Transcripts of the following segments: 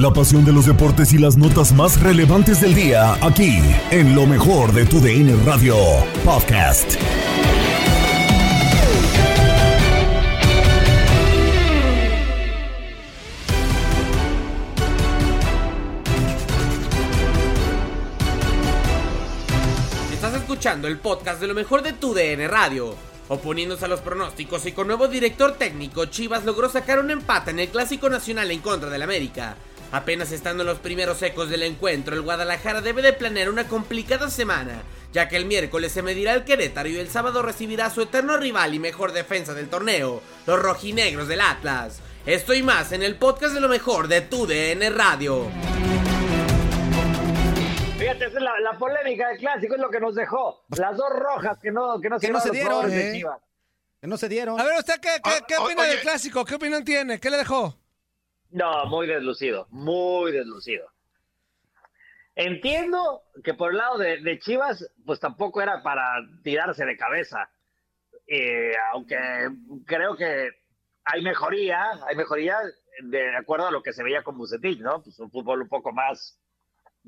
La pasión de los deportes y las notas más relevantes del día, aquí, en lo mejor de tu DN Radio Podcast. Estás escuchando el podcast de lo mejor de tu DN Radio. Oponiéndose a los pronósticos y con nuevo director técnico, Chivas logró sacar un empate en el Clásico Nacional en contra del América. Apenas estando en los primeros ecos del encuentro, el Guadalajara debe de planear una complicada semana, ya que el miércoles se medirá el Querétaro y el sábado recibirá a su eterno rival y mejor defensa del torneo, los rojinegros del Atlas. Esto y más en el podcast de lo mejor de tu DN Radio. Fíjate, esa es la, la polémica del clásico, es lo que nos dejó. Las dos rojas que no, que no, Que no se dieron, eh. Chivas. Que no se dieron. A ver, ¿usted qué, qué, qué O- opina oye. del clásico? ¿Qué opinión tiene? ¿Qué le dejó? No, muy deslucido, muy deslucido. Entiendo que por el lado de, de Chivas, pues tampoco era para tirarse de cabeza. Eh, aunque creo que hay mejoría, hay mejoría de acuerdo a lo que se veía con Bucetich, ¿no? Pues un fútbol un poco más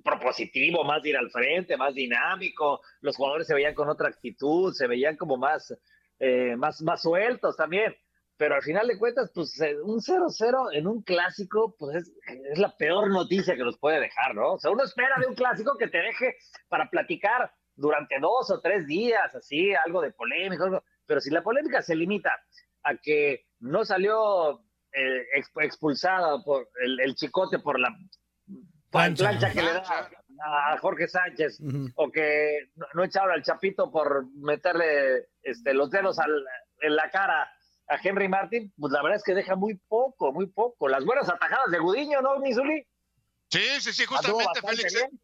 propositivo, más ir al frente, más dinámico. Los jugadores se veían con otra actitud, se veían como más, eh, más, más sueltos también. Pero al final de cuentas, pues eh, un 0-0 en un clásico, pues es, la peor noticia que nos puede dejar, ¿no? O sea, uno espera de un clásico que te deje para platicar durante dos o tres días, así, algo de polémica, algo- pero si la polémica se limita a que no salió eh, exp- expulsada por el chicote por la Plancha. plancha, que le da a Jorge Sánchez, o que no, no echaron al Chapito por meterle este, los dedos al- en la cara a Henry Martin, pues la verdad es que deja muy poco, muy poco. Las buenas atajadas de Gudiño, ¿no, Misuli? Sí, sí, sí, justamente, Félix. bien.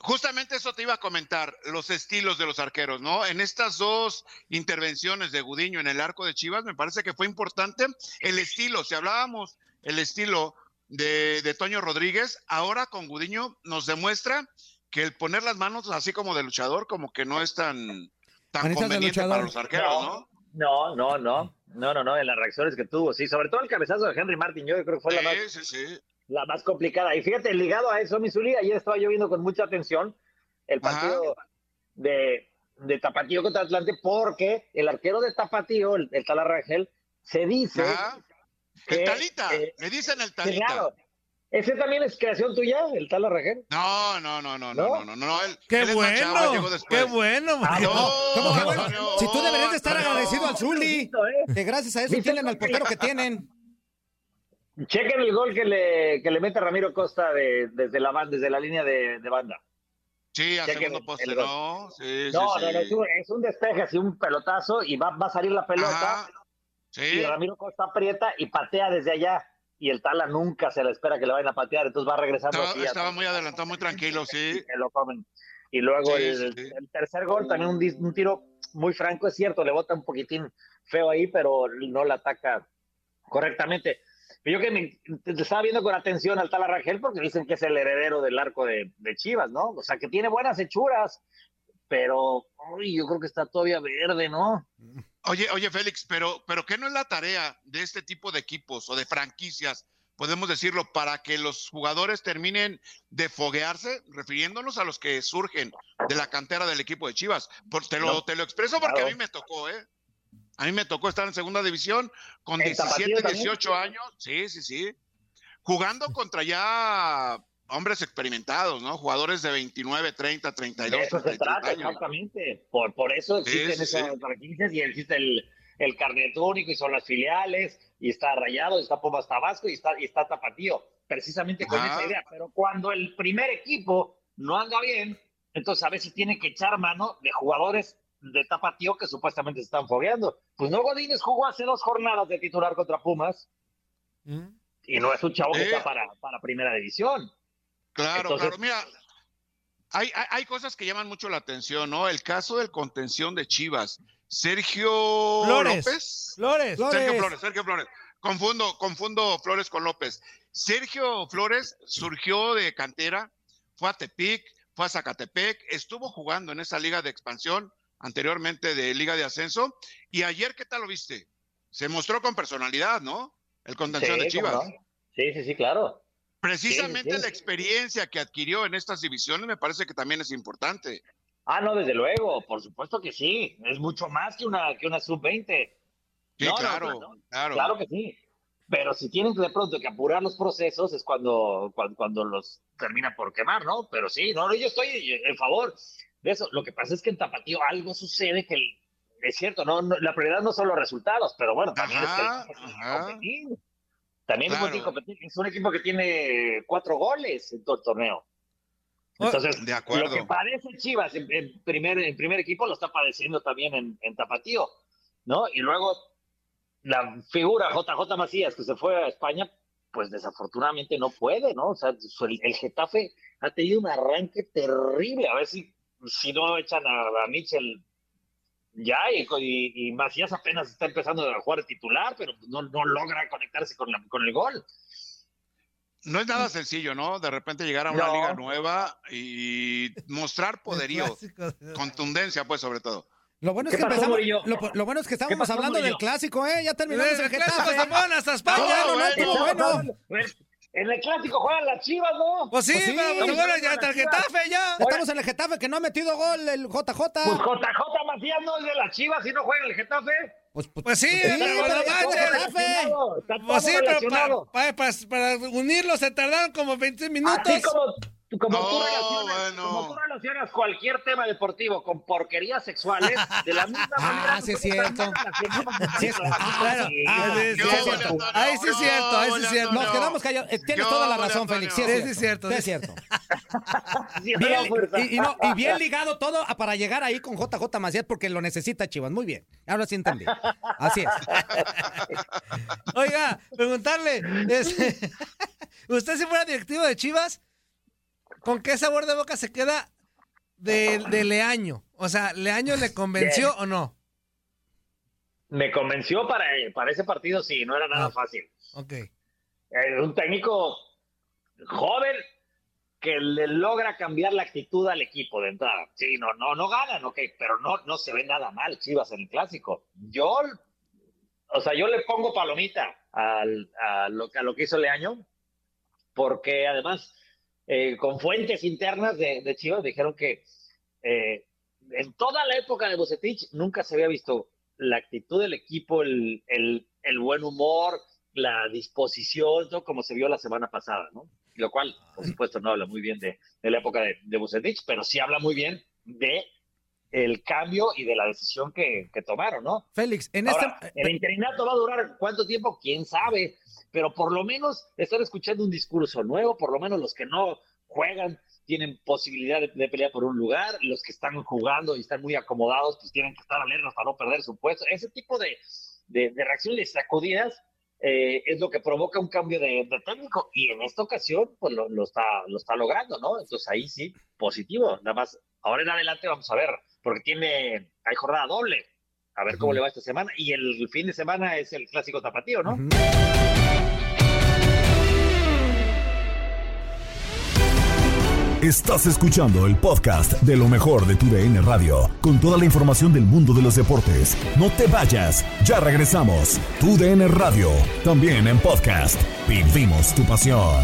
Justamente eso te iba a comentar, los estilos de los arqueros, ¿no? En estas dos intervenciones de Gudiño en el arco de Chivas, me parece que fue importante el estilo. Si hablábamos el estilo de, de Toño Rodríguez, ahora con Gudiño nos demuestra que el poner las manos así como de luchador, como que no es tan, tan conveniente para los arqueros, ¿no? No, no, no, no, no, no, en las reacciones que tuvo, sí, sobre todo el cabezazo de Henry Martin, yo creo que fue la más, Sí, sí, sí. la más complicada. Y fíjate, ligado a eso, Misuli, ayer estaba yo viendo con mucha atención el partido de, de Tapatío contra Atlante, porque el arquero de Tapatío, el, el Talar Rangel, se dice Ajá. El que, talita, eh, le dicen el talita. claro. ¿Ese también es creación tuya, el tal Arragel? No, no, no, no, no, no, no, no. Él, ¡Qué él llegó bueno! después. ¡Qué bueno! Ah, No, ¿Cómo que bueno? Si tú deberías de estar agradecido al Zuli, ¿eh? que gracias a eso tienen al portero que tienen. Chequen el gol que le, que le mete Ramiro Costa de- desde, la, desde la línea de, de banda. Sí, a Chequen segundo poste, el. ¿no? Sí, No, sí, no, es un, es un despeje, así un pelotazo y va, va a salir la pelota Ajá. Y Ramiro Costa aprieta y patea desde allá y el Tala nunca se le espera que le vayan a patear, entonces va regresando estaba, estaba muy adelantado, muy tranquilo, sí. y lo comen. Y luego Sí, el, sí, sí. el tercer gol, también un, un tiro muy franco, es cierto, le bota un poquitín feo ahí, pero no la ataca correctamente. Yo que me, estaba viendo con atención al tal Rangel porque dicen que es el heredero del arco de, de Chivas, ¿no? O sea, que tiene buenas hechuras, pero uy, yo creo que está todavía verde, ¿no? Oye, oye, Félix, pero, pero ¿qué no es la tarea de este tipo de equipos o de franquicias, podemos decirlo, para que los jugadores terminen de foguearse, refiriéndonos a los que surgen de la cantera del equipo de Chivas? Por- te, lo, No. te lo expreso porque Claro. a mí me tocó, ¿eh? A mí me tocó estar en segunda división con ¿En Tapatío 17, también? 18 años, sí, sí, sí, jugando contra ya hombres experimentados, ¿no? Jugadores de 29, 30, 32, De eso se 33 trata, años. exactamente. Por, por eso Sí, existen sí, esas sí. franquicias y existe el, el carnet único y son las filiales y está Rayado, y está Pumas Tabasco y está, y está Tapatío, precisamente con Ajá. esa idea. Pero cuando el primer equipo no anda bien, entonces a veces tiene que echar mano de jugadores de Tapatío que supuestamente se están fogueando. Pues no, Godínez jugó hace dos jornadas de titular contra Pumas ¿Mm? y no es un chavo que Eh. está para, para primera división. Claro, Entonces- claro. Mira, hay, hay, hay cosas que llaman mucho la atención, ¿no? El caso del contención de Chivas. Sergio Flores. López. Flores. Sergio Flores, Sergio Flores. Confundo, confundo Flores con López. Sergio Flores surgió de cantera, fue a Tepic, fue a Zacatepec, estuvo jugando en esa liga de expansión, anteriormente de liga de ascenso, y ayer, ¿qué tal lo viste? Se mostró con personalidad, ¿no? El contención de Sí, ¿cómo Chivas. no? Sí, sí, sí, claro. Precisamente Sí, sí. la experiencia que adquirió en estas divisiones me parece que también es importante. Ah, no, desde luego, por supuesto que sí. Es mucho más que una, que una sub-20. Sí, No, claro, no, no. claro. Claro que sí. Pero si tienen de pronto que apurar los procesos es cuando, cuando, cuando los terminan por quemar, ¿no? Pero sí, no, yo estoy en favor de eso. Lo que pasa es que en Tapatío algo sucede que el- es cierto, no, no, la prioridad no son los resultados, pero bueno, también Ajá, es que el ajá. competir. También Claro. Es un equipo que tiene cuatro goles en todo el torneo. Oh, Entonces, de acuerdo. lo que padece Chivas en, en primer, en primer equipo lo está padeciendo también en, en Tapatío, ¿no? Y luego la figura JJ Macías que se fue a España, pues desafortunadamente no puede, ¿no? O sea, el, el Getafe ha tenido un arranque terrible. A ver si, si no echan a, a Mitchell ya y, y- y Macías apenas está empezando a jugar titular, pero no, no logra conectarse con, la- con el gol. No es nada sencillo, ¿no? De repente llegar a una No. liga nueva y mostrar poderío, Clásico. contundencia, pues sobre todo. Lo bueno es ¿Qué que pasó, empezamos, lo, lo bueno es que estábamos pasó, hablando del Murillo? clásico, ¿eh? Ya terminamos el El clásico Getafe. se fueron hasta España. No, no, no, bueno. En el clásico juegan las Chivas, ¿no? Pues sí, Pues sí. pero bueno, ya está el Getafe ya. Estamos en el Getafe que no ha metido gol el JJ. Pues JJ Macías no es de las Chivas y no juega en el Getafe. Pues, pues, Pues sí, sí, pero pero no Pues sí, pero para, para, para unirlos se tardaron como 20 minutos. Así como, como, tú No, relacionas, bueno. como tú relacionas cualquier tema deportivo con porquerías sexuales, de la misma Ah, manera. ah. Sí, Ah, Sí, es cierto. Ahí sí es cierto, ahí sí es cierto. Nos quedamos callados. Eh, Tienes Yo, toda la razón. Félix. Sí, es cierto. es Sí, es cierto. Bien, y, y no, y bien ligado todo a- para llegar ahí con JJ Macías porque lo necesita Chivas. Muy bien. Ahora sí entendí. Así es. Oiga, preguntarle, este, ¿usted si fuera directivo de Chivas, con qué sabor de boca se queda de, de Leaño? O sea, ¿Leaño le convenció o no? Me convenció para, para ese partido, sí, no era nada Ah. fácil. Ok. Eh, un técnico joven que le logra cambiar la actitud al equipo de entrada. Sí, no, no, no ganan, ok, pero no, no se ve nada mal Chivas en el clásico. Yo, o sea, yo le pongo palomita al- a, lo, a lo que hizo Leaño, porque además, eh, con fuentes internas de, de Chivas dijeron que eh, en toda la época de Bucetich nunca se había visto la actitud del equipo, el, el, el buen humor, la disposición, ¿no? como se vio la semana pasada, ¿no? lo cual, por supuesto, no habla muy bien de, de la época de, de Bucetich, pero sí habla muy bien de el cambio y de la decisión que, que tomaron, ¿no? Félix, en Ahora, este... el interinato va a durar cuánto tiempo, quién sabe, pero por lo menos están escuchando un discurso nuevo, por lo menos los que no juegan tienen posibilidad de, pelear por un lugar, los que están jugando y están muy acomodados, pues tienen que estar alertas para no perder su puesto. Ese tipo de, de, reacciones sacudidas eh, es lo que provoca un cambio de, de técnico y en esta ocasión pues lo, lo, está, lo está logrando, ¿no? Entonces ahí sí, positivo. Nada más, ahora en adelante vamos a ver, porque tiene, hay jornada doble, a ver cómo le va esta semana y el fin de semana es el clásico tapatío, ¿no? Estás escuchando el podcast de lo mejor de tu DN Radio, con toda la información del mundo de los deportes. No te vayas, ya regresamos. Tu DN Radio, también en podcast. Vivimos tu pasión.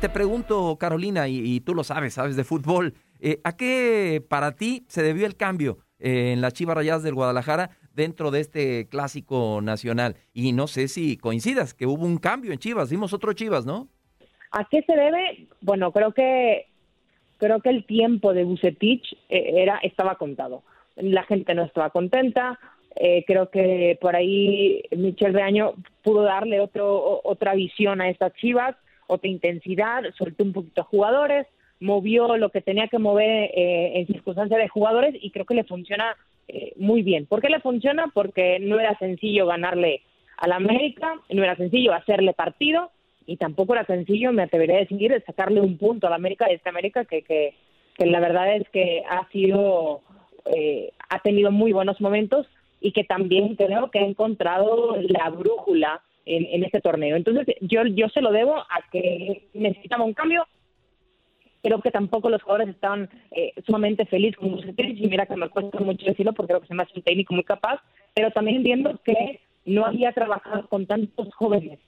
Te pregunto, Carolina, y, y tú lo sabes, sabes de fútbol, eh, ¿a qué para ti se debió el cambio eh, en las Chivas Rayadas del Guadalajara dentro de este clásico nacional? Y no sé si coincidas, que hubo un cambio en Chivas, vimos otro Chivas, ¿no? ¿A qué se debe? Bueno, creo que creo que el tiempo de Bucetich eh, era estaba contado. La gente no estaba contenta. Creo que por ahí Michel Reaño pudo darle otro otra visión a estas Chivas, otra intensidad, soltó un poquito a jugadores, movió lo que tenía que mover eh, en circunstancias de jugadores y creo que le funciona eh, muy bien. ¿Por qué le funciona? Porque no era sencillo ganarle al América, no era sencillo hacerle partido y tampoco era sencillo, me atrevería a decir, sacarle un punto al América de esta América que, que, que la verdad es que ha sido, eh, ha tenido muy buenos momentos y que también creo que ha encontrado la brújula en, en este torneo. Entonces yo, yo se lo debo a que necesitaba un cambio, creo que tampoco los jugadores estaban eh, sumamente felices con Bucetich y mira que me cuesta mucho decirlo porque creo que se me hace un técnico muy capaz, pero también viendo que no había trabajado con tantos jóvenes.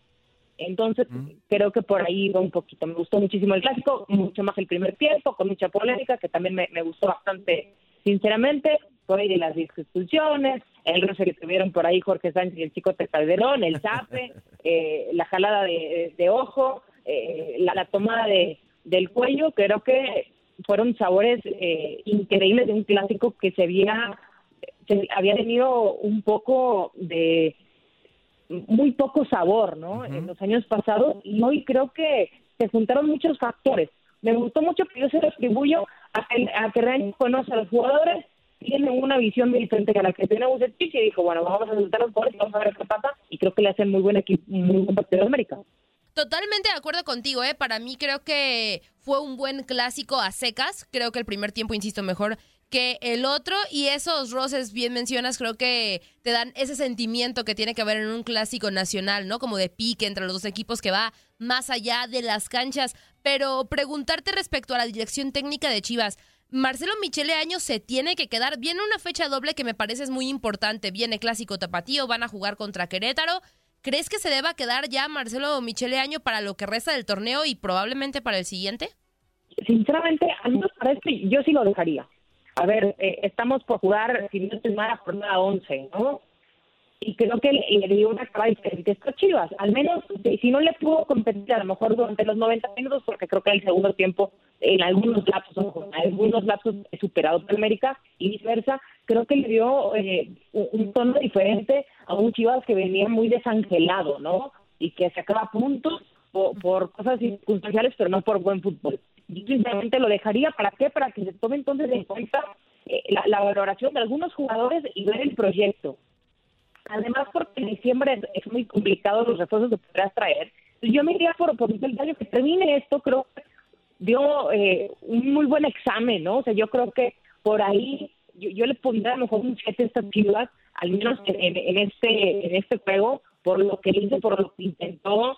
Entonces, creo que por ahí va un poquito. Me gustó muchísimo el clásico, mucho más el primer tiempo, con mucha polémica, que también me, me gustó bastante, sinceramente. Ahí de las expulsiones, el roce que tuvieron por ahí Jorge Sánchez y el chico Calderón, el zape, eh, la jalada de, de ojo, eh, la, la tomada de, del cuello, creo que fueron sabores eh, increíbles de un clásico que se había, se había tenido un poco de muy poco sabor, ¿no? En los años pasados y hoy creo que se juntaron muchos factores. Me gustó mucho que yo se lo atribuyo a que, a que Reaño conoce a los jugadores, tiene una visión diferente a la que tiene Bucetich y dijo, bueno, vamos a soltar los jugadores, vamos a ver qué pasa y creo que le hacen muy buen equipo, muy buen partido de América. Totalmente de acuerdo contigo, ¿eh? Para mí creo que fue un buen clásico a secas. Creo que el primer tiempo, insisto, mejor que el otro. Y esos roces, bien mencionas, creo que te dan ese sentimiento que tiene que haber en un clásico nacional, ¿no? Como de pique entre los dos equipos que va más allá de las canchas. Pero preguntarte respecto a la dirección técnica de Chivas. Marcelo Michele Año se tiene que quedar. Viene una fecha doble que me parece es muy importante. Viene Clásico Tapatío, van a jugar contra Querétaro. ¿Crees que se deba quedar ya Marcelo Michele Año para lo que resta del torneo y probablemente para el siguiente? Sinceramente, a mí me parece, yo sí lo dejaría. A ver, eh, estamos por jugar, si no estoy mal, a jornada 11, ¿no? Y creo que le, dio una cara diferente a Chivas. Al menos, si, no le pudo competir a lo mejor durante los 90 minutos, porque creo que el segundo tiempo, en algunos lapsos, en algunos lapsos superado por América y viceversa, creo que le dio eh, un, un tono diferente a un Chivas que venía muy desangelado, ¿no? Y que sacaba puntos por, por cosas circunstanciales, pero no por buen fútbol. Yo sinceramente lo dejaría, ¿para qué? Para que se tome entonces en cuenta eh, la, la valoración de algunos jugadores y ver el proyecto. Además, porque en diciembre es, muy complicado los refuerzos que podrás traer. Yo me iría por, por el gallo que termine esto, creo que dio eh, un muy buen examen, ¿no? O sea, yo creo que por ahí yo, yo le pondría a lo mejor un 7 a estas chivas, al menos en, en este en este juego, por lo que hizo, por lo que intentó.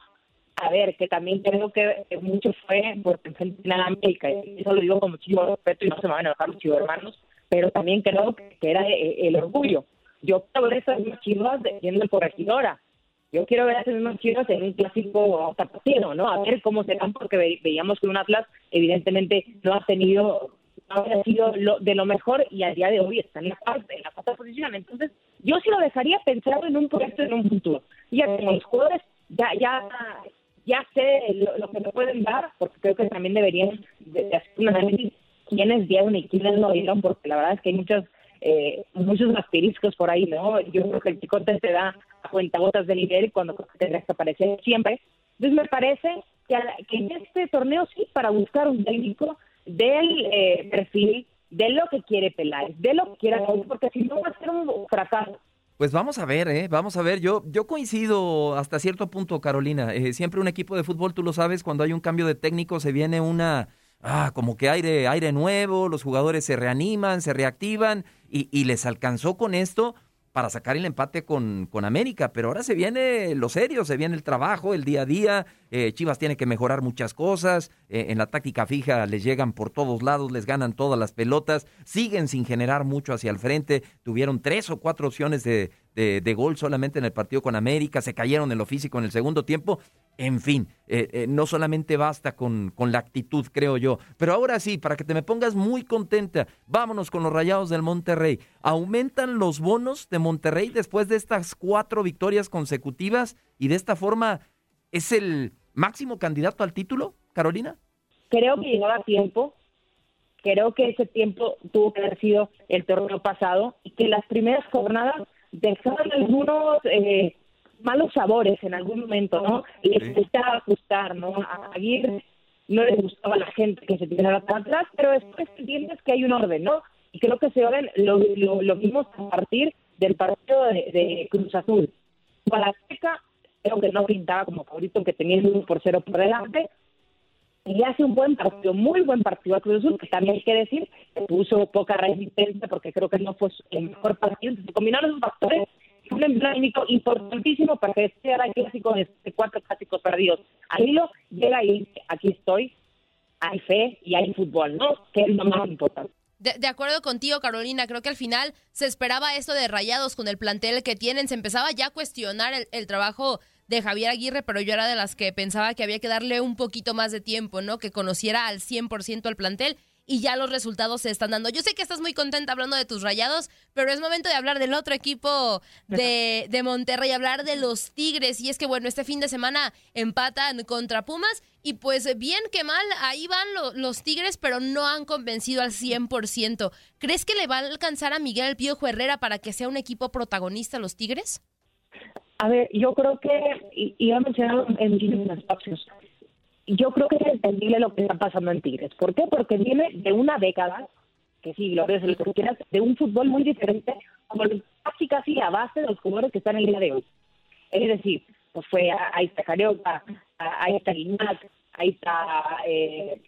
A ver, que también creo que mucho fue por a la América, eso lo digo con muchísimo respeto y no se me van a enojar los chivos hermanos, pero también creo que, que era eh, el orgullo. Yo quiero ver esas mismas chivas yendo el corregidora. Yo quiero ver a esas mismas chivas en un clásico tapatío, ¿no? A ver cómo se dan, porque ve- veíamos que un Atlas evidentemente no ha tenido habría sido lo, de lo mejor y al día de hoy está en la, cuarta- en la cuarta posición. Entonces, yo sí lo dejaría pensando en un proyecto en un futuro. Ya con los jugadores, ya, ya, ya sé lo, que me pueden dar, porque creo que también deberían de, de hacer un análisis quiénes dieron y quiénes no dieron, porque la verdad es que hay muchos, eh, muchos asteriscos por ahí, ¿no? Yo creo que el chicote te da a cuentagotas de nivel cuando tendrás que aparecer siempre. Entonces me parece que, la- que en este torneo sí, para buscar un técnico del eh, perfil, de lo que quiere Peláez, de lo que quiere Raúl, porque si no va a ser un fracaso. Pues vamos a ver, ¿eh? Vamos a ver. Yo, yo coincido hasta cierto punto, Carolina. Eh, siempre un equipo de fútbol, tú lo sabes, cuando hay un cambio de técnico se viene una, ah, como que aire, aire nuevo, los jugadores se reaniman, se reactivan y, y les alcanzó con esto para sacar el empate con, con América. Pero ahora se viene lo serio, se viene el trabajo, el día a día. Eh, Chivas tiene que mejorar muchas cosas. Eh, en la táctica fija les llegan por todos lados, les ganan todas las pelotas, siguen sin generar mucho hacia el frente. Tuvieron tres o cuatro opciones de, de, de gol solamente en el partido con América, se cayeron en lo físico en el segundo tiempo. En fin, eh, eh, no solamente basta con, con la actitud, creo yo. Pero ahora sí, para que te me pongas muy contenta, vámonos con los Rayados del Monterrey. ¿Aumentan los bonos de Monterrey después de estas cuatro victorias consecutivas y de esta forma es el máximo candidato al título, Carolina? Creo que llegaba tiempo. Creo que ese tiempo tuvo que haber sido el torneo pasado y que las primeras jornadas dejaron algunos eh, malos sabores en algún momento, ¿no? Les gustaba ajustar, ¿no? A Aguirre no les gustaba a la gente que se tirara para atrás, pero después entiendes que hay un orden, ¿no? Y creo que ese orden lo, lo, lo vimos a partir del partido de, de Cruz Azul. Para Azteca, creo que no pintaba como favorito, que tenía el 1 por 0 por delante, y hace un buen partido, muy buen partido a Cruz Azul, que también hay que decir puso poca resistencia porque creo que no fue el mejor partido. Entonces, combinaron esos factores y un empleo importantísimo para que este era el clásico de de cuatro clásicos perdidos. Al hilo llega y dice, aquí estoy, hay fe y hay fútbol, ¿no? Que es lo más importante. De, de acuerdo contigo, Carolina, creo que al final se esperaba esto de Rayados con el plantel que tienen, se empezaba ya a cuestionar el, el trabajo de Javier Aguirre, pero yo era de las que pensaba que había que darle un poquito más de tiempo, ¿no? Que conociera al 100% al plantel y ya los resultados se están dando. Yo sé que estás muy contenta hablando de tus rayados, pero es momento de hablar del otro equipo de, de Monterrey, hablar de los Tigres. Y es que, bueno, este fin de semana empatan contra Pumas y pues bien que mal, ahí van lo- los Tigres, pero no han convencido al 100%. ¿Crees que le va a alcanzar a Miguel El Piojo Herrera para que sea un equipo protagonista los Tigres? A ver, yo creo que, lo he mencionado en muchísimos espacios, yo creo que es entendible lo que está pasando en Tigres. ¿Por qué? Porque viene de una década, que sí, lo ves, lo que quieras, de un fútbol muy diferente, como casi casi la base de los jugadores que están en el día de hoy. Es decir, pues fue, ahí está Carioca, ahí está Guiñac, ahí está eh,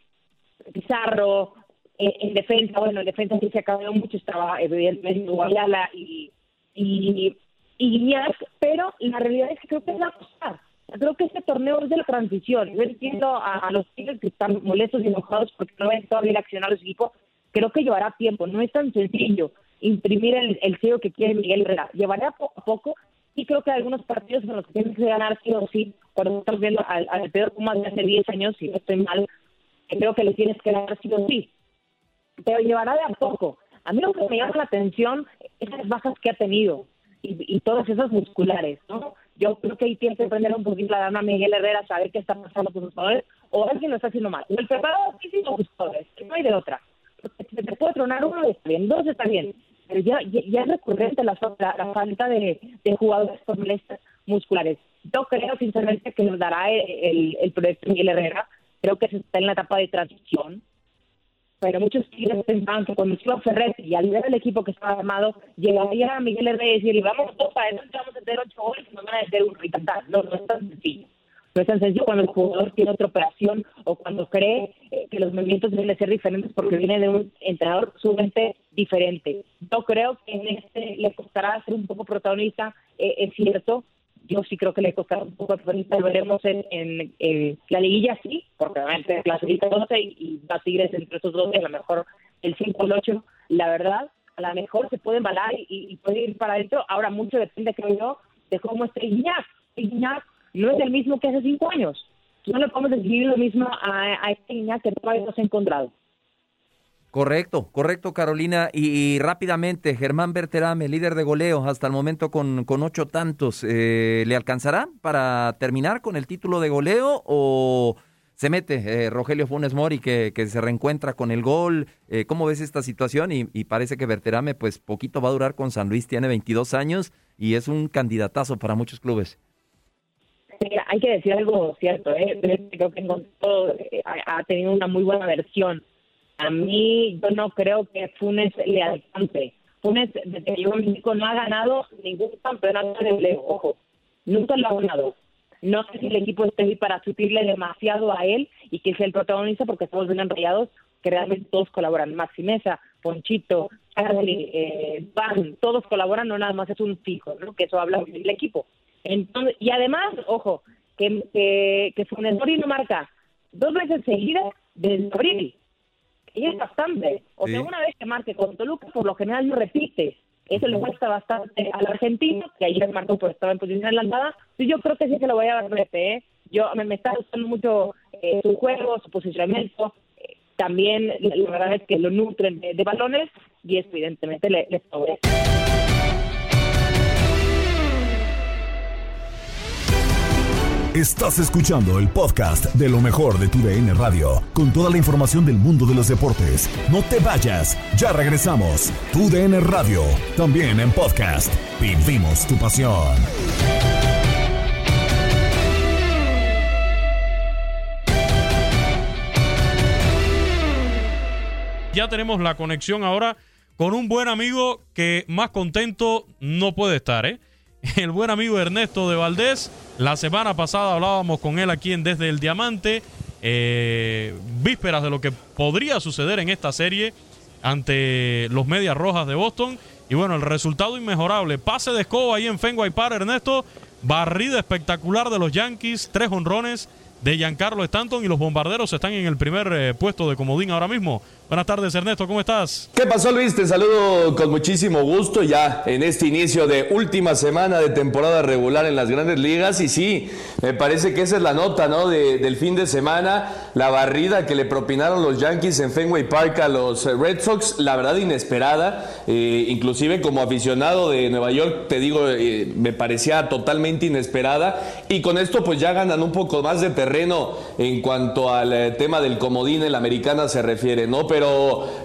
Pizarro, eh, en defensa, bueno, en defensa sí se cambiado mucho, estaba evidentemente Guayala y, y, y Guiñac, pero la realidad es que creo que es la costar. Creo que este torneo es de la transición. Yo entiendo a, los tigres que están molestos y enojados porque no ven todavía accionar a su equipo. Creo que llevará tiempo. No es tan sencillo imprimir el, el que quiere Miguel Herrera. Llevará poco a poco y creo que algunos partidos en los que tienes que ganar sí o sí. Cuando estás viendo al, al peor Pumas de hace 10 años, si no estoy mal, creo que le tienes que ganar sí o sí. Pero llevará de a poco. A mí lo que me llama la atención es las bajas que ha tenido y, y todas esas musculares, ¿no? Yo creo que ahí tiene que aprender un poquito la dama Miguel Herrera, saber qué está pasando con sus jugadores, o alguien lo está haciendo mal. O el preparado físico de sus jugadores, no hay de otra. Porque te, puede tronar uno, está bien, dos está bien. Pero ya, ya, ya es recurrente la, la, la falta de, jugadores con molestias musculares. Yo creo, sinceramente, que nos dará el, el, el proyecto Miguel Herrera. Creo que se está en la etapa de transición pero muchos tigres pensaban que cuando iba Ferretti y al nivel del equipo que estaba armado, llegaría Miguel Herrera y decirle, vamos dos para adelante, vamos a meter ocho goles y nos van a meter uno y cantar. No, no es tan sencillo. No es tan sencillo cuando el jugador tiene otra operación o cuando cree eh, que los movimientos deben ser diferentes porque viene de un entrenador sumamente diferente. Yo creo que en este le costará ser un poco protagonista, eh, es cierto, yo sí creo que le costará un poco protagonista, lo veremos en, en, la liguilla, sí, porque obviamente clasifica 12 y, y va Tigres entre esos 12, a lo mejor el 5 o el 8, la verdad, a lo mejor se puede embalar y, puede ir para adentro, ahora mucho depende, creo yo, de cómo esté Iñak. Iñak no es el mismo que hace 5 años, no le podemos decir lo mismo a, a este Iñak que todavía no se ha encontrado. Correcto, correcto, Carolina. Y, rápidamente, Germán Berterame, líder de goleo hasta el momento con, con ocho tantos. eh, ¿Le alcanzará para terminar con el título de goleo o se mete eh, Rogelio Funes Mori que, que se reencuentra con el gol? Eh, ¿Cómo ves esta situación? Y, parece que Berterame, pues poquito va a durar con San Luis, tiene 22 años y es un candidatazo para muchos clubes. Hay que decir algo cierto, ¿eh? creo que eh, ha tenido una muy buena versión. A mí, yo no creo que Funes le alcance. Funes, desde que llegó a México, no ha ganado ningún campeonato de goleo, ojo, nunca lo ha ganado. No sé si el equipo esté ahí para sutirle demasiado a él y que sea el protagonista, porque estamos bien enrayados, que realmente todos colaboran. Maxi Mesa, Ponchito, Charlie, eh, Van, todos colaboran, no nada más es un fijo, ¿no? Que eso habla del equipo. Entonces, y además, ojo, que, que, que Funes Mori no marca dos veces seguidas desde abril. Y es bastante. O sea, una vez que marque con Toluca, por lo general no repite. Eso le cuesta bastante al argentino, que ayer marcó pues estaba en posición adelantada. Y yo creo que sí se lo voy a dar ¿eh? Yo, me, me está gustando mucho eh, su juego, su posicionamiento. Eh, también, la, verdad es que lo nutren de, de balones y eso evidentemente le, le favorece. Estás escuchando el podcast de lo mejor de tu DN Radio, con toda la información del mundo de los deportes. No te vayas, ya regresamos. Tu DN Radio, también en podcast. Vivimos tu pasión. Ya tenemos la conexión ahora con un buen amigo que más contento no puede estar, ¿eh? El buen amigo Ernesto de Valdés. La semana pasada hablábamos con él aquí en Desde el Diamante, eh, vísperas de lo que podría suceder en esta serie ante los Medias Rojas de Boston. Y bueno, el resultado inmejorable. Pase de escoba ahí en Fenway Park, Ernesto. Barrida espectacular de los Yankees, tres honrones de Giancarlo Stanton y los bombarderos están en el primer eh, puesto de comodín ahora mismo. Buenas tardes, Ernesto, ¿cómo estás? ¿Qué pasó, Luis? Te saludo con muchísimo gusto ya en este inicio de última semana de temporada regular en las grandes ligas. Y sí, me parece que esa es la nota, ¿no? De- del fin de semana, la barrida que le propinaron los Yankees en Fenway Park a los Red Sox, la verdad inesperada. Eh, inclusive como aficionado de Nueva York, te digo, eh, me parecía totalmente inesperada. Y con esto pues ya ganan un poco más de terreno en cuanto al eh, tema del comodín en la americana se refiere, ¿no? Pero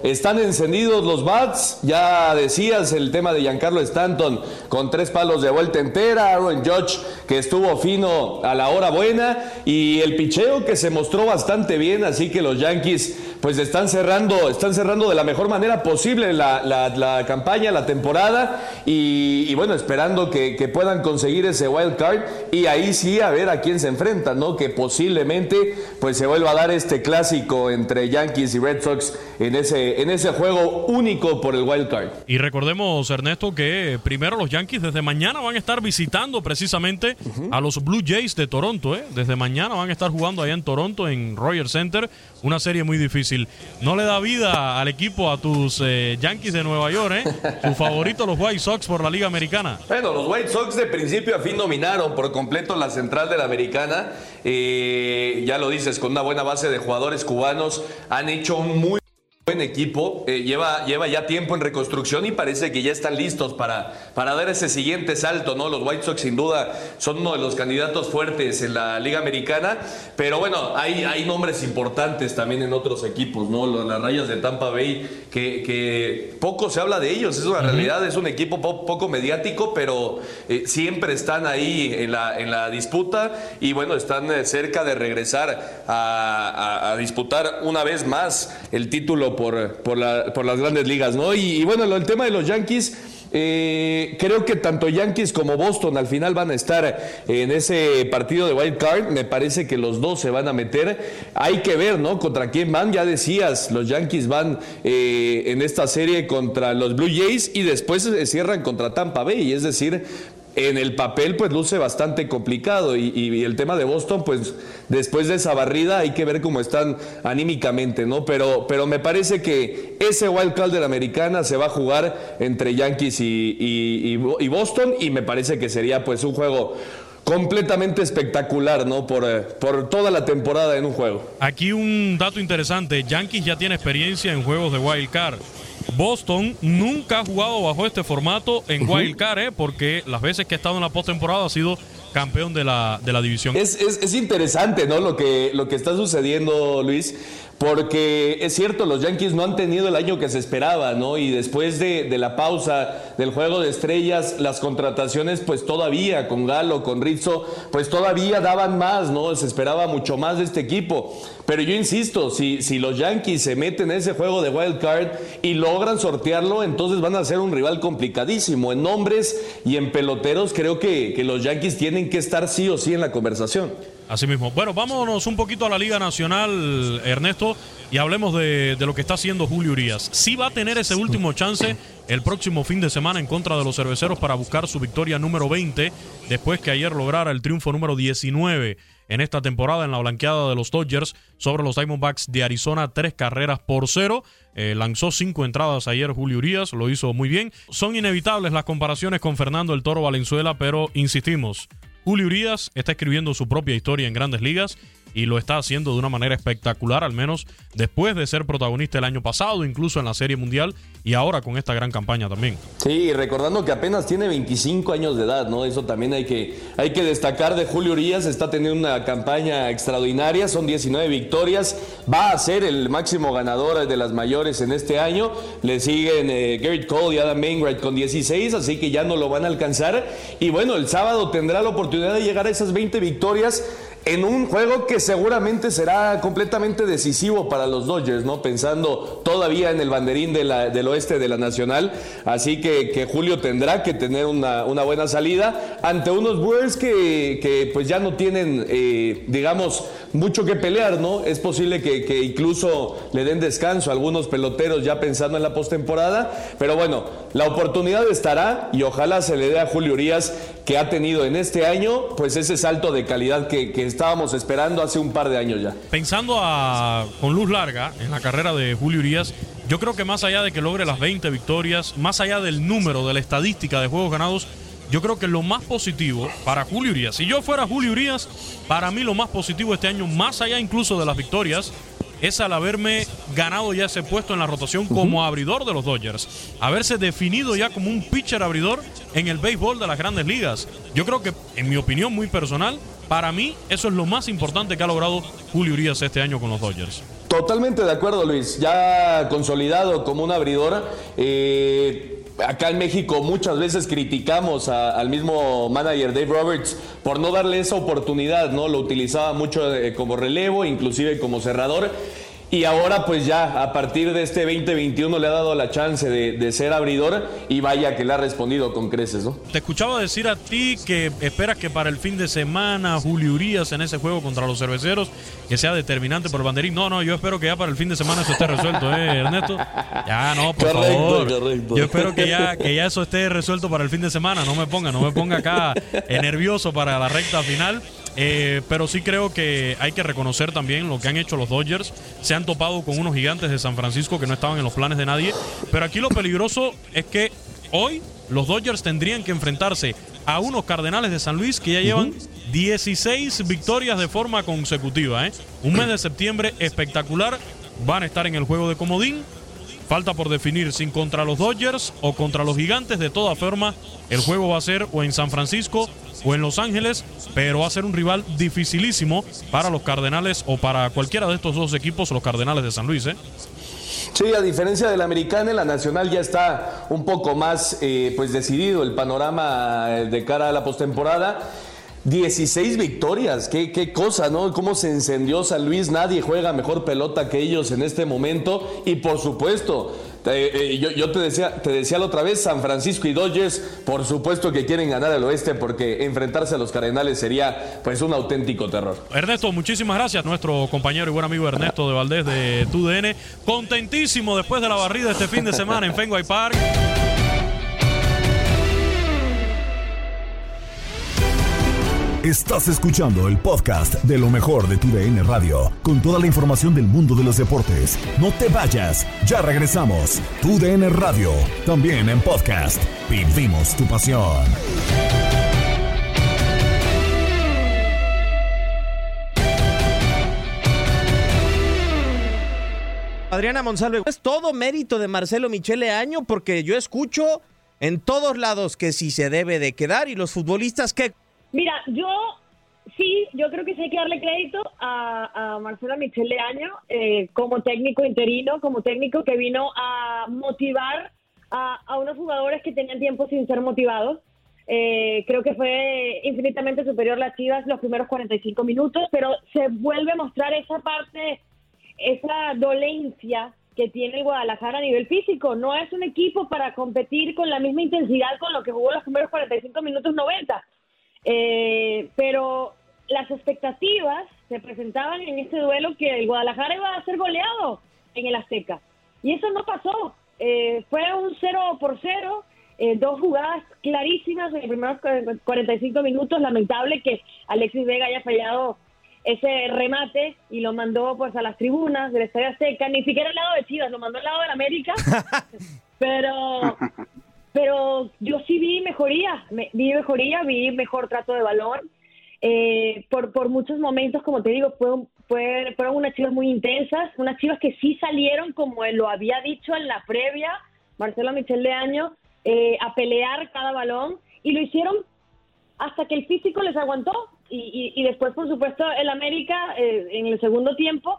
están encendidos los bats, ya decías el tema de Giancarlo Stanton con tres palos de vuelta entera, Aaron Judge que estuvo fino a la hora buena y el picheo que se mostró bastante bien, así que los Yankees pues están cerrando, están cerrando de la mejor manera posible la, campaña, la temporada y, y bueno, esperando que, que puedan conseguir ese wild card y ahí sí a ver a quién se enfrentan, ¿no? Que posiblemente pues se vuelva a dar este clásico entre Yankees y Red Sox en ese, en ese juego único por el wild card. Y recordemos, Ernesto, que primero los Yankees desde mañana van a estar visitando precisamente a los Blue Jays de Toronto. ¿eh? Desde mañana van a estar jugando allá en Toronto, en Rogers Center. Una serie muy difícil. No le da vida al equipo a tus eh, Yankees de Nueva York. ¿eh? Tu favorito, los White Sox por la Liga Americana. Bueno, los White Sox de principio a fin dominaron por completo la central de la americana. Eh, ya lo dices, con una buena base de jugadores cubanos, han hecho un muy buen equipo. Eh, lleva, lleva ya tiempo en reconstrucción y parece que ya están listos para, para dar ese siguiente salto, ¿no? Los White Sox sin duda son uno de los candidatos fuertes en la Liga Americana. Pero bueno, hay, hay nombres importantes también en otros equipos, ¿no? Las rayas de Tampa Bay, que, que poco se habla de ellos. Es una realidad, es un equipo po- poco mediático, pero eh, siempre están ahí en la, en la disputa y bueno, están eh, cerca de regresar a, a- a disputar una vez más el título por, por, la- por las grandes ligas, ¿no? Y, y bueno, el tema de los Yankees. eh, creo que tanto Yankees como Boston al final van a estar en ese partido de wild card. Me parece que los dos se van a meter. Hay que ver, ¿no? Contra quién van. Ya decías, los Yankees van eh, en esta serie contra los Blue Jays y después se cierran contra Tampa Bay. Es decir, en el papel pues luce bastante complicado y, el tema de Boston pues después de esa barrida hay que ver cómo están anímicamente, ¿no? Pero, pero me parece que ese wild card de la americana se va a jugar entre Yankees y- y Boston y me parece que sería pues un juego completamente espectacular, ¿no? Por, eh, por toda la temporada en un juego. Aquí un dato interesante, Yankees ya tiene experiencia en juegos de Wild Card. Boston nunca ha jugado bajo este formato en Wild Card, ¿eh? porque las veces que ha estado en la postemporada ha sido campeón de la, de la división. Es, es, es, interesante, ¿no? Lo que, lo que está sucediendo, Luis, porque es cierto, los Yankees no han tenido el año que se esperaba, ¿no? Y después de, la pausa del juego de estrellas, las contrataciones, pues todavía, con Galo, con Rizzo, pues todavía daban más, ¿no? Se esperaba mucho más de este equipo. Pero yo insisto, si, si los Yankees se meten en ese juego de wild card y logran sortearlo, entonces van a ser un rival complicadísimo. En nombres y en peloteros, creo que, que los Yankees tienen que estar sí o sí en la conversación. Así mismo. Bueno, vámonos un poquito a la Liga Nacional, Ernesto, y hablemos de, lo que está haciendo Julio Urias. Sí va a tener ese último chance el próximo fin de semana en contra de los cerveceros para buscar su victoria número 20, después que ayer lograra el triunfo número 19 en esta temporada en la blanqueada de los Dodgers sobre los Diamondbacks de Arizona, tres carreras por cero. Eh, lanzó cinco entradas ayer Julio Urias, lo hizo muy bien. Son inevitables las comparaciones con Fernando el Toro Valenzuela, pero insistimos, Julio Urias está escribiendo su propia historia en grandes ligas y lo está haciendo de una manera espectacular, al menos después de ser protagonista el año pasado, incluso en la Serie Mundial y ahora con esta gran campaña también. Sí, recordando que apenas tiene 25 años de edad, ¿no? Eso también hay que, hay que destacar de Julio Urias, está teniendo una campaña extraordinaria, son 19 victorias, va a ser el máximo ganador de las mayores en este año, le siguen eh, Garrett Cole y Adam Wainwright con 16, así que ya no lo van a alcanzar y bueno, el sábado tendrá la oportunidad de llegar a esas 20 victorias en un juego que seguramente será completamente decisivo para los Dodgers, ¿no? Pensando todavía en el banderín del oeste de la Nacional. Así que, Julio tendrá que tener una, buena salida ante unos Brewers que, que pues ya no tienen, eh, digamos, mucho que pelear, ¿no? Es posible que, que, incluso le den descanso a algunos peloteros ya pensando en la postemporada. Pero bueno, la oportunidad estará y ojalá se le dé a Julio Urias que ha tenido en este año, pues ese salto de calidad que, que estábamos esperando hace un par de años ya. Pensando con luz larga en la carrera de Julio Urias, yo creo que más allá de que logre las 20 victorias, más allá del número, de la estadística de juegos ganados, yo creo que lo más positivo para Julio Urias, si yo fuera Julio Urias, para mí lo más positivo este año, más allá incluso de las victorias, es al haberme ganado ya ese puesto en la rotación como abridor de los Dodgers. Haberse definido ya como un pitcher abridor en el béisbol de las grandes ligas. Yo creo que, en mi opinión muy personal, para mí eso es lo más importante que ha logrado Julio Urias este año con los Dodgers. Totalmente de acuerdo, Luis. Ya consolidado como un abridor. Eh acá en México muchas veces criticamos a, al mismo manager Dave Roberts por no darle esa oportunidad, ¿no? Lo utilizaba mucho eh, como relevo, inclusive como cerrador. Y ahora pues ya a partir de este 2021 le ha dado la chance de, de, ser abridor y vaya que le ha respondido con creces, ¿no? Te escuchaba decir a ti que esperas que para el fin de semana Julio Urias en ese juego contra los cerveceros que sea determinante por el banderín. No, no, yo espero que ya para el fin de semana eso esté resuelto, ¿eh, Ernesto? Ya, no, por correcto, favor. Correcto. Yo espero que ya, que ya eso esté resuelto para el fin de semana. No me ponga, no me ponga acá eh, nervioso para la recta final. Eh, pero sí creo que hay que reconocer también lo que han hecho los Dodgers. Se han topado con unos gigantes de San Francisco que no estaban en los planes de nadie. Pero aquí lo peligroso es que hoy los Dodgers tendrían que enfrentarse a unos Cardenales de San Luis que ya llevan 16 victorias de forma consecutiva. ¿eh? Un mes de septiembre espectacular. Van a estar en el juego de comodín. Falta por definir si contra los Dodgers o contra los Gigantes. De toda forma, el juego va a ser o en San Francisco o en Los Ángeles, pero va a ser un rival dificilísimo para los Cardenales o para cualquiera de estos dos equipos, los Cardenales de San Luis. ¿eh? Sí, a diferencia de la americana, la nacional ya está un poco más eh, pues decidido el panorama de cara a la postemporada. 16 victorias, qué, qué cosa, ¿no? Cómo se encendió San Luis, nadie juega mejor pelota que ellos en este momento y por supuesto, eh, eh, yo, te decía, te decía la otra vez, San Francisco y Dodgers, por supuesto que quieren ganar el oeste porque enfrentarse a los Cardenales sería pues un auténtico terror. Ernesto, muchísimas gracias, nuestro compañero y buen amigo Ernesto de Valdés de TUDN, contentísimo después de la barrida este fin de semana en Fenway Park. Estás escuchando el podcast de lo mejor de tu DN Radio, con toda la información del mundo de los deportes. No te vayas, ya regresamos. Tu DN Radio, también en podcast. Vivimos tu pasión. Adriana Monsalve, es todo mérito de Marcelo Michele Año porque yo escucho en todos lados que si se debe de quedar y los futbolistas que Mira, yo sí, yo creo que sí hay que darle crédito a, a Marcelo Michele Año eh, como técnico interino, como técnico que vino a motivar a, a unos jugadores que tenían tiempo sin ser motivados. Eh, creo que fue infinitamente superior las Chivas los primeros 45 minutos, pero se vuelve a mostrar esa parte, esa dolencia que tiene el Guadalajara a nivel físico. No es un equipo para competir con la misma intensidad con lo que jugó los primeros 45 minutos 90. Eh, pero las expectativas se presentaban en este duelo que el Guadalajara iba a ser goleado en el Azteca. Y eso no pasó. Eh, fue un 0 por 0 eh, dos jugadas clarísimas en los primeros 45 minutos. Lamentable que Alexis Vega haya fallado ese remate y lo mandó pues a las tribunas del Estadio Azteca, ni siquiera al lado de Chivas, lo mandó al lado de América. pero pero yo sí vi mejoría, me- vi mejoría, vi mejor trato de balón. Eh, por, por muchos momentos, como te digo, fue, un- fue- fueron unas chivas muy intensas, unas chivas que sí salieron, como lo había dicho en la previa, Marcelo Michel de Año, eh, a pelear cada balón y lo hicieron hasta que el físico les aguantó y, y- y después, por supuesto, el América eh, en el segundo tiempo,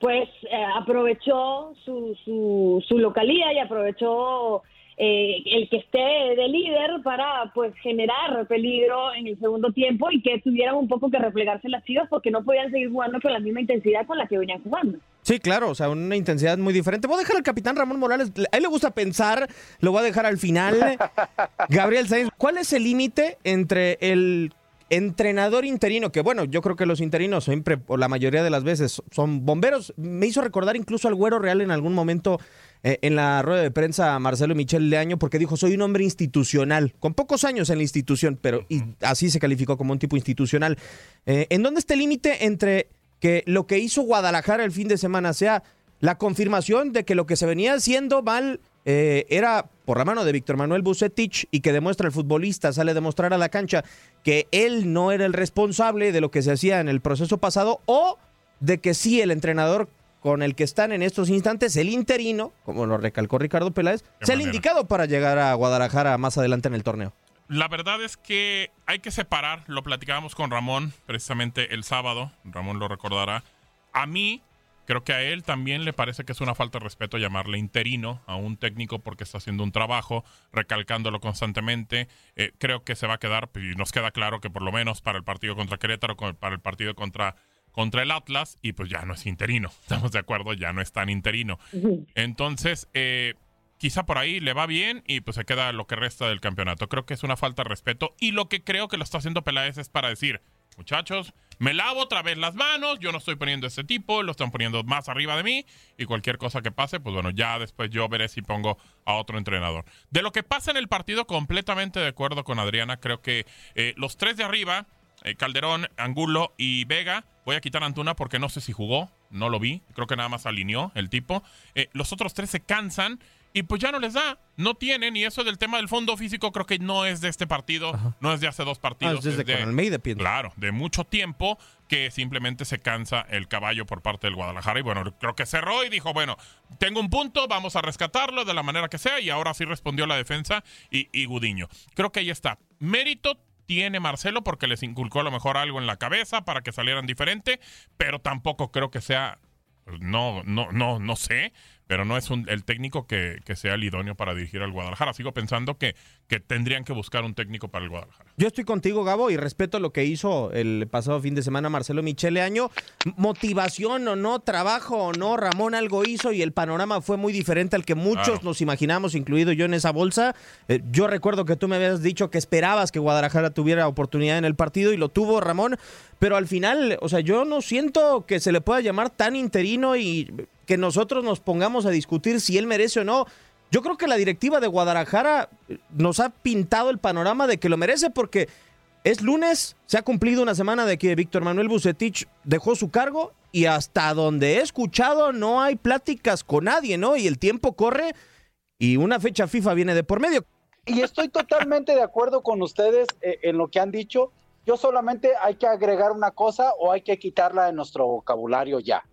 pues eh, aprovechó su, su, su localía y aprovechó eh, el que esté de líder para pues generar peligro en el segundo tiempo y que tuvieran un poco que replegarse las chivas porque no podían seguir jugando con la misma intensidad con la que venían jugando. Sí, claro, o sea, una intensidad muy diferente. Voy a dejar al capitán Ramón Morales, a él le gusta pensar, lo voy a dejar al final. Gabriel Sainz, ¿cuál es el límite entre el entrenador interino, que bueno, yo creo que los interinos siempre, o la mayoría de las veces, son bomberos? Me hizo recordar incluso al Güero Real en algún momento eh, en la rueda de prensa a Marcelo Michel Leaño, porque dijo, soy un hombre institucional, con pocos años en la institución, pero y así se calificó como un tipo institucional. Eh, ¿En dónde está el límite entre que lo que hizo Guadalajara el fin de semana sea la confirmación de que lo que se venía haciendo mal eh, era por la mano de Víctor Manuel Bucetich y que demuestra el futbolista, sale a demostrar a la cancha que él no era el responsable de lo que se hacía en el proceso pasado o de que sí el entrenador con el que están en estos instantes, el interino, como lo recalcó Ricardo Peláez, sea el indicado para llegar a Guadalajara más adelante en el torneo. La verdad es que hay que separar, lo platicábamos con Ramón precisamente el sábado, Ramón lo recordará. A mí, creo que a él también le parece que es una falta de respeto llamarle interino a un técnico porque está haciendo un trabajo, recalcándolo constantemente. Eh, creo que se va a quedar, y nos queda claro que por lo menos para el partido contra Querétaro, para el partido contra, contra el Atlas, y pues ya no es interino, estamos de acuerdo, ya no es tan interino. Entonces, eh, quizá por ahí le va bien y pues se queda lo que resta del campeonato. Creo que es una falta de respeto y lo que creo que lo está haciendo Peláez es para decir, muchachos, me lavo otra vez las manos, yo no estoy poniendo este tipo, lo están poniendo más arriba de mí y cualquier cosa que pase, pues bueno, ya después yo veré si pongo a otro entrenador. De lo que pasa en el partido, completamente de acuerdo con Adriana, creo que eh, los tres de arriba, Calderón, Angulo y Vega, voy a quitar a Antuna porque no sé si jugó, no lo vi, creo que nada más alineó el tipo. Eh, los otros tres se cansan y pues ya no les da, no tienen, y eso del tema del fondo físico creo que no es de este partido, no es de hace dos partidos. Ah, es desde es de- con Almeida, pienso. Claro, de mucho tiempo que simplemente se cansa el caballo por parte del Guadalajara. Y bueno, creo que cerró y dijo, bueno, tengo un punto, vamos a rescatarlo de la manera que sea. Y ahora sí respondió la defensa y, y Gudiño. Creo que ahí está. Mérito tiene Marcelo porque les inculcó a lo mejor algo en la cabeza para que salieran diferente, pero tampoco creo que sea, no, no, no, no sé, pero no es un- el técnico que, que sea el idóneo para dirigir al Guadalajara. Sigo pensando que, que tendrían que buscar un técnico para el Guadalajara. Yo estoy contigo, Gabo, y respeto lo que hizo el pasado fin de semana Marcelo Michele Año. Motivación o no, trabajo o no, Ramón algo hizo y el panorama fue muy diferente al que muchos Claro. nos imaginamos, incluido yo en esa bolsa. Eh, yo recuerdo que tú me habías dicho que esperabas que Guadalajara tuviera oportunidad en el partido y lo tuvo Ramón, pero al final, o sea, yo no siento que se le pueda llamar tan interino y que nosotros nos pongamos a discutir si él merece o no. Yo creo que la directiva de Guadalajara eh, nos ha pintado el panorama de que lo merece porque es lunes, se ha cumplido una semana de que Víctor Manuel Bucetich dejó su cargo y hasta donde he escuchado no hay pláticas con nadie, ¿no? Y el tiempo corre y una fecha FIFA viene de por medio. Y estoy totalmente de acuerdo con ustedes eh, en lo que han dicho. Yo solamente hay que agregar una cosa o hay que quitarla de nuestro vocabulario ya.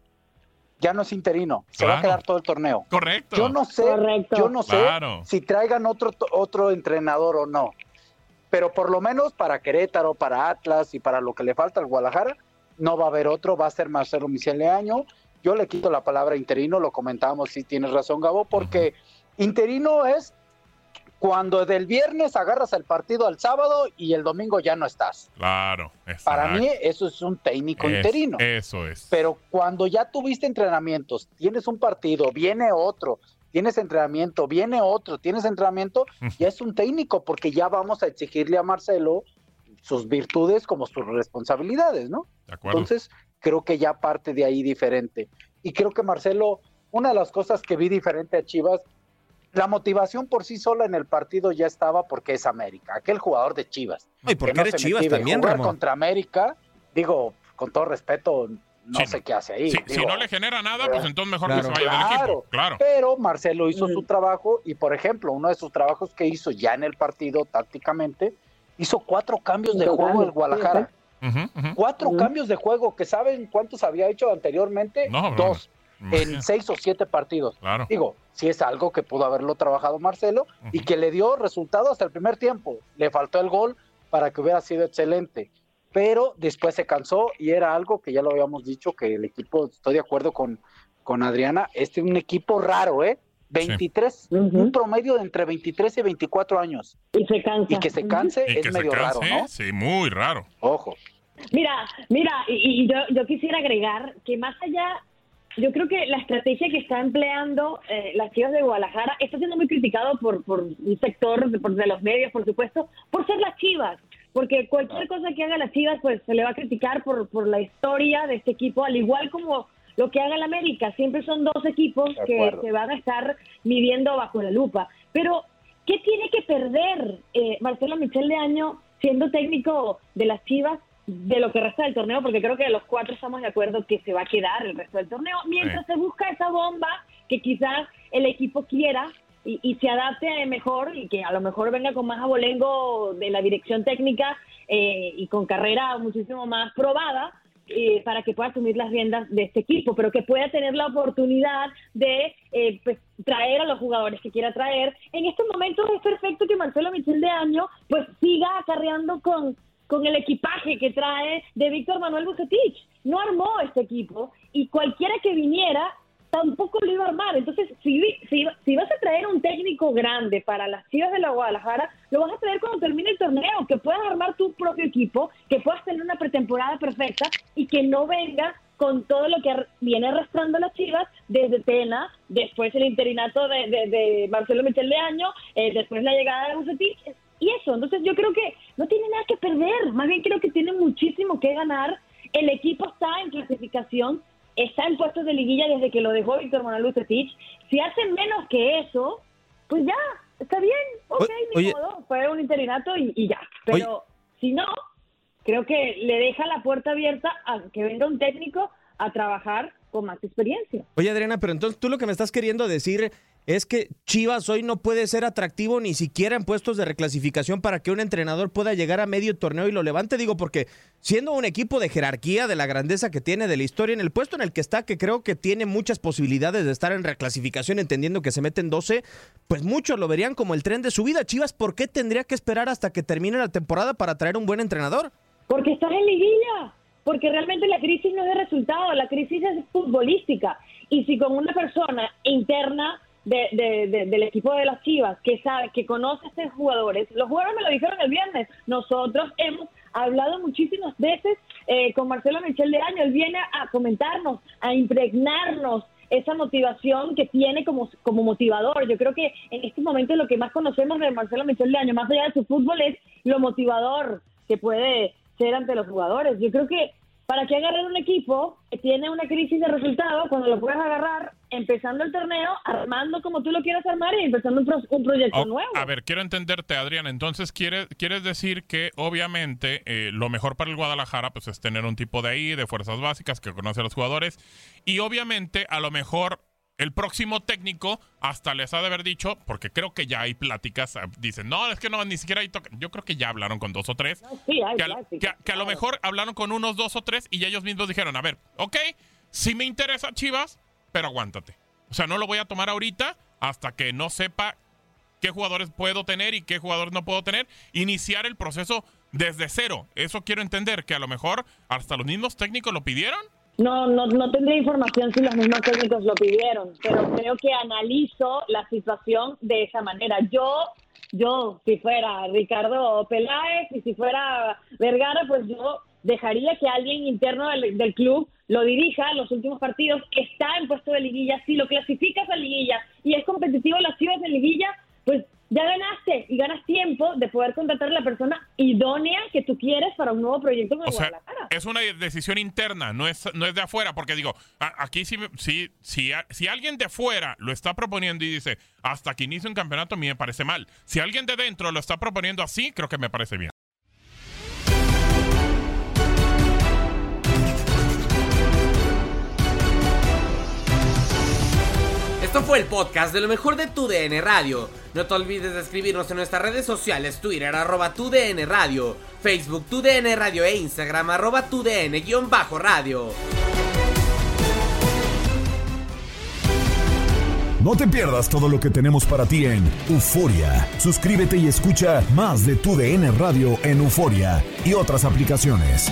Ya no es interino, se va a quedar todo el torneo. Correcto. Yo no sé, yo no sé Claro. si traigan otro otro entrenador o no. Pero por lo menos para Querétaro, para Atlas y para lo que le falta al Guadalajara, no va a haber otro, va a ser Marcelo Michel Leaño. Yo le quito la palabra interino, lo comentábamos, sí tienes razón, Gabo, porque interino es cuando del viernes agarras el partido al sábado y el domingo ya no estás. Claro. Para mí eso es un técnico Es- interino. Eso es. Pero cuando ya tuviste entrenamientos, tienes un partido, viene otro, tienes entrenamiento, viene otro, tienes entrenamiento, ya es un técnico, porque ya vamos a exigirle a Marcelo sus virtudes como sus responsabilidades, ¿no? De acuerdo. Entonces, creo que ya parte de ahí diferente. Y creo que Marcelo, una de las cosas que vi diferente a Chivas, la motivación por sí sola en el partido ya estaba porque es América, aquel jugador de Chivas. Ay, porque que no eres Chivas también, Jugar Ramón. contra América, digo, con todo respeto, no Sí, sé qué hace ahí. Si, no le genera nada, pues entonces mejor que se Claro. vaya del equipo. Claro. Claro. Pero Marcelo hizo su trabajo y, por ejemplo, uno de sus trabajos que hizo ya en el partido tácticamente, hizo cuatro cambios de juego el Guadalajara. Cuatro cambios de juego, que saben cuántos había hecho anteriormente, No, dos, no. En seis o siete partidos. Claro. Digo, si es algo que pudo haberlo trabajado Marcelo y que le dio resultado hasta el primer tiempo. Le faltó el gol para que hubiera sido excelente. Pero después se cansó y era algo que ya lo habíamos dicho, que el equipo, estoy de acuerdo con, con Adriana, este es un equipo raro, ¿eh? 23, un promedio de entre 23 y 24 años. Y se cansa. Y que se canse es que medio raro, ¿no? sí, muy raro. Ojo. Mira, mira, y, y yo, yo quisiera agregar que más allá, yo creo que la estrategia que está empleando eh, las Chivas de Guadalajara está siendo muy criticado por, por un sector de, por- de los medios, por supuesto, por ser las Chivas. Porque cualquier cosa que haga las Chivas, pues se le va a criticar por, por la historia de este equipo, al igual como lo que haga el América. Siempre son dos equipos que se van a estar midiendo bajo la lupa. Pero, ¿qué tiene que perder eh, Marcelo Michel de Año siendo técnico de las Chivas de lo que resta del torneo? Porque creo que los cuatro estamos de acuerdo que se va a quedar el resto del torneo, mientras se busca esa bomba que quizás el equipo quiera y, y se adapte mejor y que a lo mejor venga con más abolengo de la dirección técnica eh, y con carrera muchísimo más probada eh, para que pueda asumir las riendas de este equipo, pero que pueda tener la oportunidad de eh, pues, traer a los jugadores que quiera traer. En estos momentos es perfecto que Marcelo Michel de Año pues siga acarreando con, con el equipaje que trae de Víctor Manuel Bucetich. No armó este equipo y cualquiera que viniera tampoco lo iba a armar. Entonces, si, si, si vas a traer un técnico grande para las Chivas de la Guadalajara, lo vas a traer cuando termine el torneo, que puedas armar tu propio equipo, que puedas tener una pretemporada perfecta y que no venga con todo lo que viene arrastrando las Chivas desde Tena, después el interinato de, de- de Marcelo Michel de Año, eh, después la llegada de Bucetich y eso. Entonces, yo creo que no tiene nada que perder, más bien creo que tiene muchísimo que ganar. El equipo está en clasificación, está en puestos de liguilla desde que lo dejó Víctor Manuel Bucetich. Si hacen menos que eso, pues ya, está bien, ok, ni oye. modo, fue un interinato y, y ya. Pero si no, creo que le deja la puerta abierta a que venga un técnico a trabajar con más experiencia. Oye, Adriana, pero entonces tú lo que me estás queriendo decir es que Chivas hoy no puede ser atractivo ni siquiera en puestos de reclasificación para que un entrenador pueda llegar a medio torneo y lo levante. Digo, porque siendo un equipo de jerarquía, de la grandeza que tiene, de la historia, en el puesto en el que está, que creo que tiene muchas posibilidades de estar en reclasificación, entendiendo que se meten 12, pues muchos lo verían como el tren de su vida. Chivas, ¿por qué tendría que esperar hasta que termine la temporada para traer un buen entrenador? Porque estás en liguilla, porque realmente la crisis no es de resultado, la crisis es futbolística. Y si con una persona interna de- de- de- del equipo de las Chivas que sabe, que conoce a estos jugadores, los jugadores me lo dijeron el viernes, nosotros hemos hablado muchísimas veces eh, con Marcelo Michel de Año, él viene a comentarnos, a impregnarnos esa motivación que tiene como, como motivador. Yo creo que en este momento lo que más conocemos de Marcelo Michel de Año, más allá de su fútbol, es lo motivador que puede ser ante los jugadores. Yo creo que para que agarrar un equipo que tiene una crisis de resultados, cuando lo puedas agarrar empezando el torneo, armando como tú lo quieras armar y empezando un, pro- un proyecto Oh, nuevo. A ver, quiero entenderte, Adrián. Entonces, ¿quieres, quieres decir que obviamente eh, lo mejor para el Guadalajara pues es tener un tipo de ahí, de fuerzas básicas, que conoce a los jugadores. Y obviamente, a lo mejor el próximo técnico hasta les ha de haber dicho, porque creo que ya hay pláticas, eh, dicen, no, es que no, ni siquiera hay toque. Yo creo que ya hablaron con dos o tres. Sí, hay que, a, pláticas, que a- que a lo mejor hablaron con unos dos o tres y ya ellos mismos dijeron, a ver, ok, si me interesa Chivas, pero aguántate. O sea, no lo voy a tomar ahorita hasta que no sepa qué jugadores puedo tener y qué jugadores no puedo tener. Iniciar el proceso desde cero. Eso quiero entender, que a lo mejor hasta los mismos técnicos lo pidieron. No, no, no tendría información si los mismos técnicos lo pidieron, pero creo que analizo la situación de esa manera. Yo, yo, si fuera Ricardo Peláez y si fuera Vergara, pues yo dejaría que alguien interno del, del club lo dirija los últimos partidos, está en puesto de liguilla, si lo clasificas a liguilla y es competitivo las Chivas de liguilla, pues ya ganaste y ganas tiempo de poder contratar a la persona idónea que tú quieres para un nuevo proyecto en el O sea, Guadalajara. es una decisión interna, no es, no es de afuera, porque digo, a- aquí sí, sí, sí, a- si alguien de afuera lo está proponiendo y dice, hasta que inicie un campeonato, a mí me parece mal. Si alguien de dentro lo está proponiendo así, creo que me parece bien. Esto fue el podcast de lo mejor de tu DN Radio. No te olvides de escribirnos en nuestras redes sociales, Twitter arroba tu DN Radio, Facebook tu DN Radio e Instagram arroba tu DN guion bajo radio. No te pierdas todo lo que tenemos para ti en Euforia. Suscríbete y escucha más de tu DN Radio en Euforia y otras aplicaciones.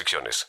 restricciones.